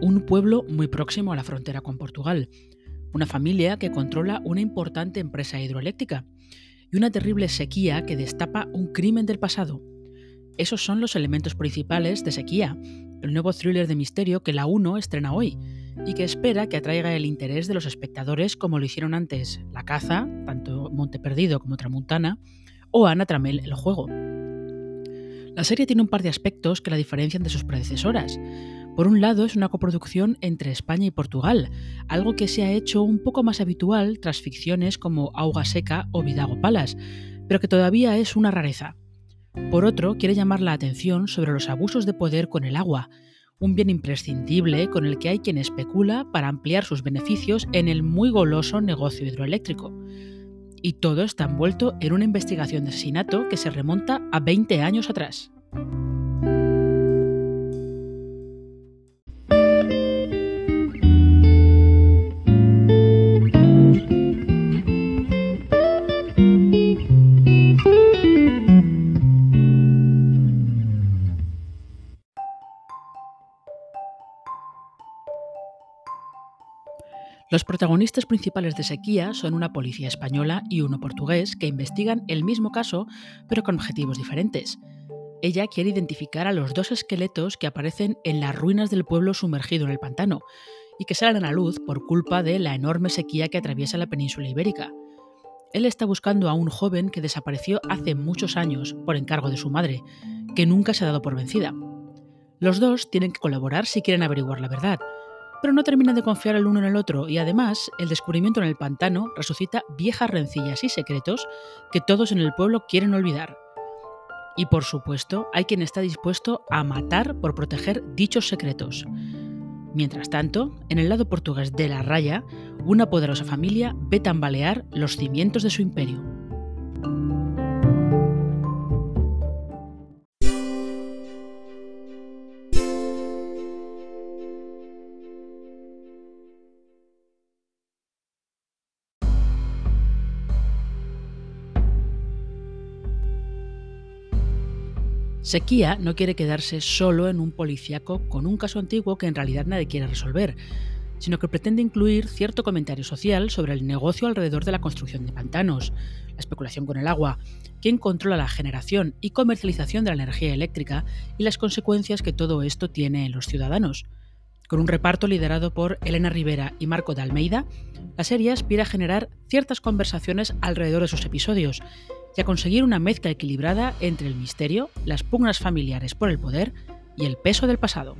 un pueblo muy próximo a la frontera con Portugal, una familia que controla una importante empresa hidroeléctrica y una terrible sequía que destapa un crimen del pasado. Esos son los elementos principales de Sequía, el nuevo thriller de misterio que la 1 estrena hoy y que espera que atraiga el interés de los espectadores como lo hicieron antes La Caza, tanto Monte Perdido como Tramuntana, o Ana Tramel El Juego. La serie tiene un par de aspectos que la diferencian de sus predecesoras. Por un lado, es una coproducción entre España y Portugal, algo que se ha hecho un poco más habitual tras ficciones como Auga Seca o Vidago Palas, pero que todavía es una rareza. Por otro, quiere llamar la atención sobre los abusos de poder con el agua, un bien imprescindible con el que hay quien especula para ampliar sus beneficios en el muy goloso negocio hidroeléctrico. Y todo está envuelto en una investigación de asesinato que se remonta a 20 años atrás. Los protagonistas principales de Sequía son una policía española y uno portugués que investigan el mismo caso pero con objetivos diferentes. Ella quiere identificar a los dos esqueletos que aparecen en las ruinas del pueblo sumergido en el pantano y que salen a la luz por culpa de la enorme sequía que atraviesa la península ibérica. Él está buscando a un joven que desapareció hace muchos años por encargo de su madre, que nunca se ha dado por vencida. Los dos tienen que colaborar si quieren averiguar la verdad, pero no terminan de confiar el uno en el otro y además el descubrimiento en el pantano resucita viejas rencillas y secretos que todos en el pueblo quieren olvidar. Y por supuesto, hay quien está dispuesto a matar por proteger dichos secretos. Mientras tanto, en el lado portugués de la raya, una poderosa familia ve tambalear los cimientos de su imperio. Sequía no quiere quedarse solo en un policíaco con un caso antiguo que en realidad nadie quiere resolver, sino que pretende incluir cierto comentario social sobre el negocio alrededor de la construcción de pantanos, la especulación con el agua, quién controla la generación y comercialización de la energía eléctrica y las consecuencias que todo esto tiene en los ciudadanos. Con un reparto liderado por Elena Rivera y Marco de Almeida, la serie aspira a generar ciertas conversaciones alrededor de sus episodios y a conseguir una mezcla equilibrada entre el misterio, las pugnas familiares por el poder y el peso del pasado.